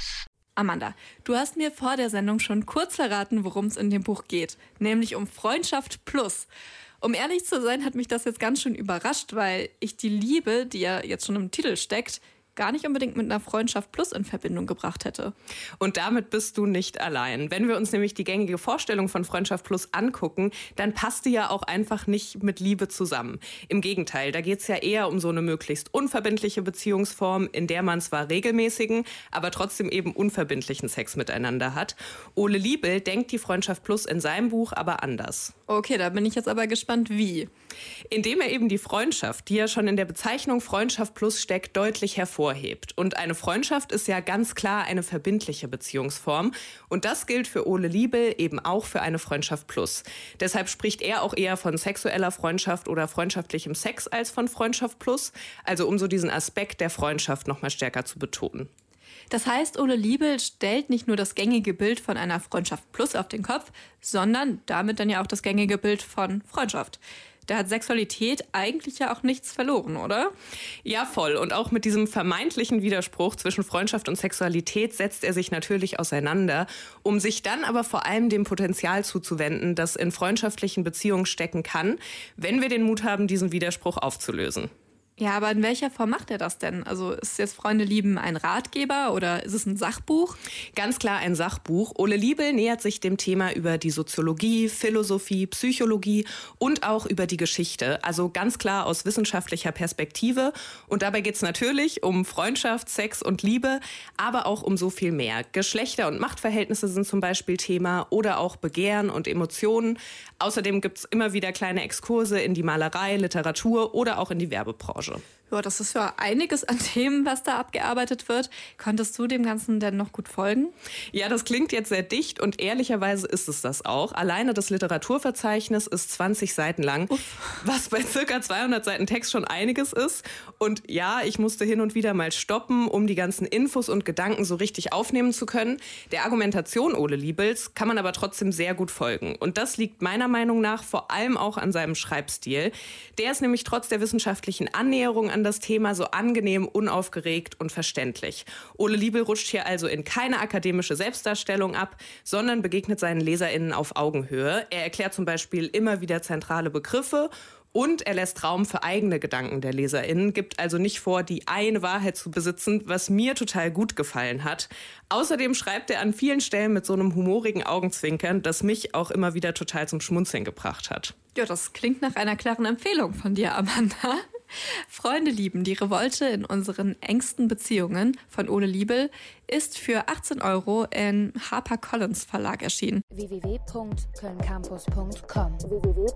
Campus. Amanda, du hast mir vor der Sendung schon kurz verraten, worum es in dem Buch geht, nämlich um Freundschaft Plus. Um ehrlich zu sein, hat mich das jetzt ganz schön überrascht, weil ich die Liebe, die ja jetzt schon im Titel steckt, gar nicht unbedingt mit einer Freundschaft plus in Verbindung gebracht hätte. Und damit bist du nicht allein. Wenn wir uns nämlich die gängige Vorstellung von Freundschaft plus angucken, dann passt die ja auch einfach nicht mit Liebe zusammen. Im Gegenteil, da geht es ja eher um so eine möglichst unverbindliche Beziehungsform, in der man zwar regelmäßigen, aber trotzdem eben unverbindlichen Sex miteinander hat. Ole Liebel denkt die Freundschaft plus in seinem Buch aber anders. Okay, da bin ich jetzt aber gespannt, wie. Indem er eben die Freundschaft, die ja schon in der Bezeichnung Freundschaft plus steckt, deutlich hervor hervorhebt. Und eine Freundschaft ist ja ganz klar eine verbindliche Beziehungsform. Und das gilt für Ole Liebel eben auch für eine Freundschaft plus. Deshalb spricht er auch eher von sexueller Freundschaft oder freundschaftlichem Sex als von Freundschaft plus. Also um so diesen Aspekt der Freundschaft nochmal stärker zu betonen. Das heißt, Ole Liebel stellt nicht nur das gängige Bild von einer Freundschaft plus auf den Kopf, sondern damit dann ja auch das gängige Bild von Freundschaft da hat Sexualität eigentlich ja auch nichts verloren, oder? Ja, voll. Und auch mit diesem vermeintlichen Widerspruch zwischen Freundschaft und Sexualität setzt er sich natürlich auseinander, um sich dann aber vor allem dem Potenzial zuzuwenden, das in freundschaftlichen Beziehungen stecken kann, wenn wir den Mut haben, diesen Widerspruch aufzulösen. Ja, aber in welcher Form macht er das denn? Also ist jetzt Freunde lieben ein Ratgeber oder ist es ein Sachbuch? Ganz klar ein Sachbuch. Ole Liebel nähert sich dem Thema über die Soziologie, Philosophie, Psychologie und auch über die Geschichte. Also ganz klar aus wissenschaftlicher Perspektive. Und dabei geht es natürlich um Freundschaft, Sex und Liebe, aber auch um so viel mehr. Geschlechter- und Machtverhältnisse sind zum Beispiel Thema oder auch Begehren und Emotionen. Außerdem gibt es immer wieder kleine Exkurse in die Malerei, Literatur oder auch in die Werbebranche. Proszę. Ja, das ist ja einiges an Themen, was da abgearbeitet wird. Konntest du dem Ganzen denn noch gut folgen? Ja, das klingt jetzt sehr dicht und ehrlicherweise ist es das auch. Alleine das Literaturverzeichnis ist 20 Seiten lang, Uff. was bei circa 200 Seiten Text schon einiges ist. Und ja, ich musste hin und wieder mal stoppen, um die ganzen Infos und Gedanken so richtig aufnehmen zu können. Der Argumentation Ole Liebels kann man aber trotzdem sehr gut folgen. Und das liegt meiner Meinung nach vor allem auch an seinem Schreibstil. Der ist nämlich trotz der wissenschaftlichen Annäherung an an das Thema so angenehm, unaufgeregt und verständlich. Ole Liebel rutscht hier also in keine akademische Selbstdarstellung ab, sondern begegnet seinen LeserInnen auf Augenhöhe. Er erklärt zum Beispiel immer wieder zentrale Begriffe und er lässt Raum für eigene Gedanken der LeserInnen, gibt also nicht vor, die eine Wahrheit zu besitzen, was mir total gut gefallen hat. Außerdem schreibt er an vielen Stellen mit so einem humorigen Augenzwinkern, das mich auch immer wieder total zum Schmunzeln gebracht hat. Ja, das klingt nach einer klaren Empfehlung von dir, Amanda. Freunde lieben, die Revolte in unseren engsten Beziehungen von Ole Liebel ist für 18 Euro in HarperCollins Verlag erschienen. www.kölncampus.com www